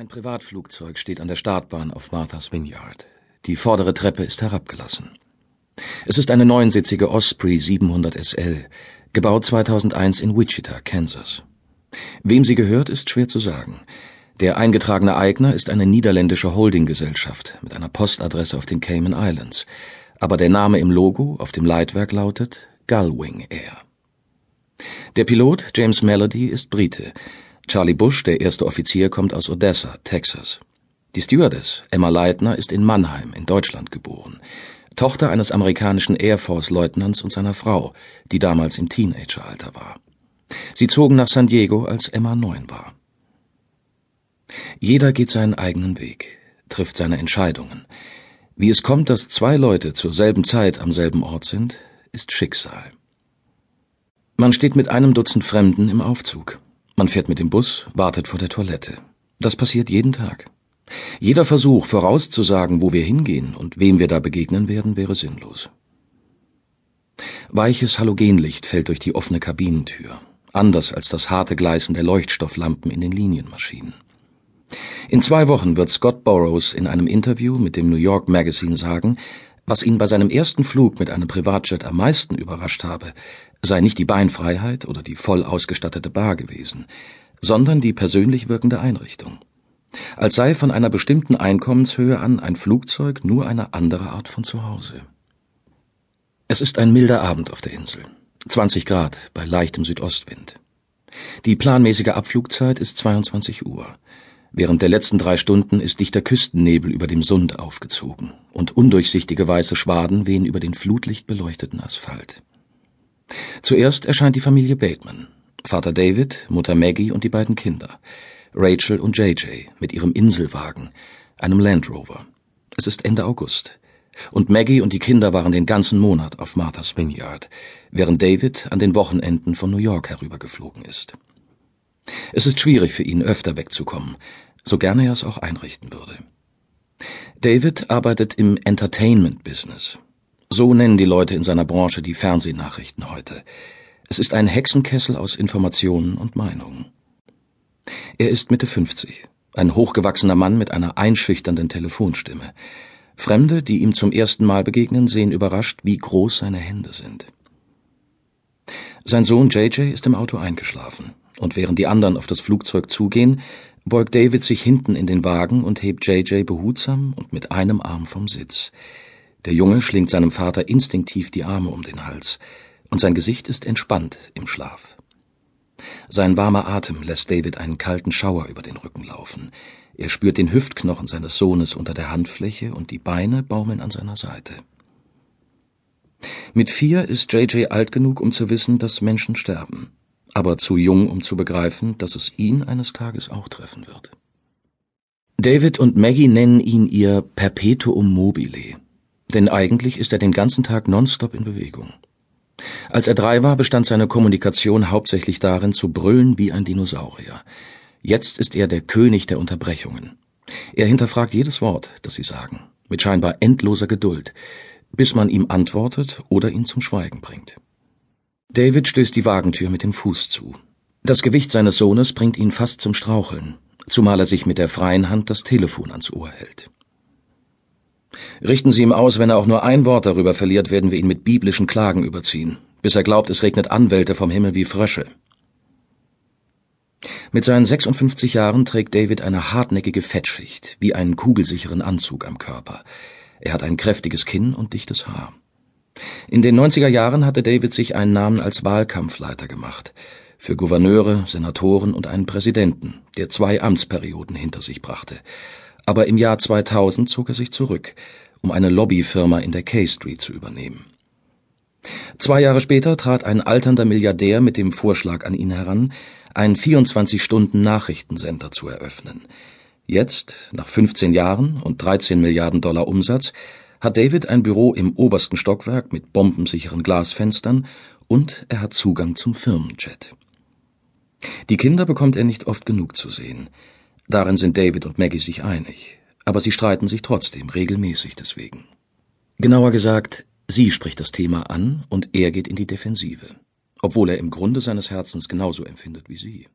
Ein Privatflugzeug steht an der Startbahn auf Martha's Vineyard. Die vordere Treppe ist herabgelassen. Es ist eine neunsitzige Osprey 700 SL, gebaut 2001 in Wichita, Kansas. Wem sie gehört, ist schwer zu sagen. Der eingetragene Eigner ist eine niederländische Holdinggesellschaft mit einer Postadresse auf den Cayman Islands, aber der Name im Logo auf dem Leitwerk lautet Gullwing Air. Der Pilot James Melody ist Brite, Charlie Bush, der erste Offizier, kommt aus Odessa, Texas. Die Stewardess, Emma Leitner, ist in Mannheim in Deutschland geboren, Tochter eines amerikanischen Air Force-Leutnants und seiner Frau, die damals im Teenageralter war. Sie zogen nach San Diego, als Emma neun war. Jeder geht seinen eigenen Weg, trifft seine Entscheidungen. Wie es kommt, dass zwei Leute zur selben Zeit am selben Ort sind, ist Schicksal. Man steht mit einem Dutzend Fremden im Aufzug. Man fährt mit dem Bus, wartet vor der Toilette. Das passiert jeden Tag. Jeder Versuch, vorauszusagen, wo wir hingehen und wem wir da begegnen werden, wäre sinnlos. Weiches Halogenlicht fällt durch die offene Kabinentür, anders als das harte Gleißen der Leuchtstofflampen in den Linienmaschinen. In zwei Wochen wird Scott Burrows in einem Interview mit dem New York Magazine sagen, was ihn bei seinem ersten Flug mit einem Privatjet am meisten überrascht habe, sei nicht die Beinfreiheit oder die voll ausgestattete Bar gewesen, sondern die persönlich wirkende Einrichtung. Als sei von einer bestimmten Einkommenshöhe an ein Flugzeug nur eine andere Art von Zuhause. Es ist ein milder Abend auf der Insel. 20 Grad bei leichtem Südostwind. Die planmäßige Abflugzeit ist 22 Uhr. Während der letzten drei Stunden ist dichter Küstennebel über dem Sund aufgezogen und undurchsichtige weiße Schwaden wehen über den flutlichtbeleuchteten Asphalt. Zuerst erscheint die Familie Bateman. Vater David, Mutter Maggie und die beiden Kinder. Rachel und JJ mit ihrem Inselwagen, einem Land Rover. Es ist Ende August. Und Maggie und die Kinder waren den ganzen Monat auf Martha's Vineyard, während David an den Wochenenden von New York herübergeflogen ist. Es ist schwierig für ihn, öfter wegzukommen, so gerne er es auch einrichten würde. David arbeitet im Entertainment-Business. So nennen die Leute in seiner Branche die Fernsehnachrichten heute. Es ist ein Hexenkessel aus Informationen und Meinungen. Er ist Mitte 50, ein hochgewachsener Mann mit einer einschüchternden Telefonstimme. Fremde, die ihm zum ersten Mal begegnen, sehen überrascht, wie groß seine Hände sind. Sein Sohn JJ ist im Auto eingeschlafen, und während die anderen auf das Flugzeug zugehen, beugt David sich hinten in den Wagen und hebt JJ behutsam und mit einem Arm vom Sitz. Der Junge schlingt seinem Vater instinktiv die Arme um den Hals, und sein Gesicht ist entspannt im Schlaf. Sein warmer Atem lässt David einen kalten Schauer über den Rücken laufen. Er spürt den Hüftknochen seines Sohnes unter der Handfläche und die Beine baumeln an seiner Seite. Mit vier ist JJ alt genug, um zu wissen, dass Menschen sterben, aber zu jung, um zu begreifen, dass es ihn eines Tages auch treffen wird. David und Maggie nennen ihn ihr Perpetuum mobile denn eigentlich ist er den ganzen Tag nonstop in Bewegung. Als er drei war, bestand seine Kommunikation hauptsächlich darin, zu brüllen wie ein Dinosaurier. Jetzt ist er der König der Unterbrechungen. Er hinterfragt jedes Wort, das sie sagen, mit scheinbar endloser Geduld, bis man ihm antwortet oder ihn zum Schweigen bringt. David stößt die Wagentür mit dem Fuß zu. Das Gewicht seines Sohnes bringt ihn fast zum Straucheln, zumal er sich mit der freien Hand das Telefon ans Ohr hält. Richten Sie ihm aus, wenn er auch nur ein Wort darüber verliert, werden wir ihn mit biblischen Klagen überziehen, bis er glaubt, es regnet Anwälte vom Himmel wie Frösche. Mit seinen 56 Jahren trägt David eine hartnäckige Fettschicht, wie einen kugelsicheren Anzug am Körper. Er hat ein kräftiges Kinn und dichtes Haar. In den 90er Jahren hatte David sich einen Namen als Wahlkampfleiter gemacht. Für Gouverneure, Senatoren und einen Präsidenten, der zwei Amtsperioden hinter sich brachte aber im Jahr 2000 zog er sich zurück, um eine Lobbyfirma in der K Street zu übernehmen. Zwei Jahre später trat ein alternder Milliardär mit dem Vorschlag an ihn heran, einen 24-Stunden-Nachrichtensender zu eröffnen. Jetzt, nach 15 Jahren und 13 Milliarden Dollar Umsatz, hat David ein Büro im obersten Stockwerk mit bombensicheren Glasfenstern und er hat Zugang zum Firmenjet. Die Kinder bekommt er nicht oft genug zu sehen. Darin sind David und Maggie sich einig, aber sie streiten sich trotzdem regelmäßig deswegen. Genauer gesagt, sie spricht das Thema an und er geht in die Defensive, obwohl er im Grunde seines Herzens genauso empfindet wie sie.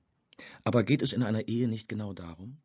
Aber geht es in einer Ehe nicht genau darum?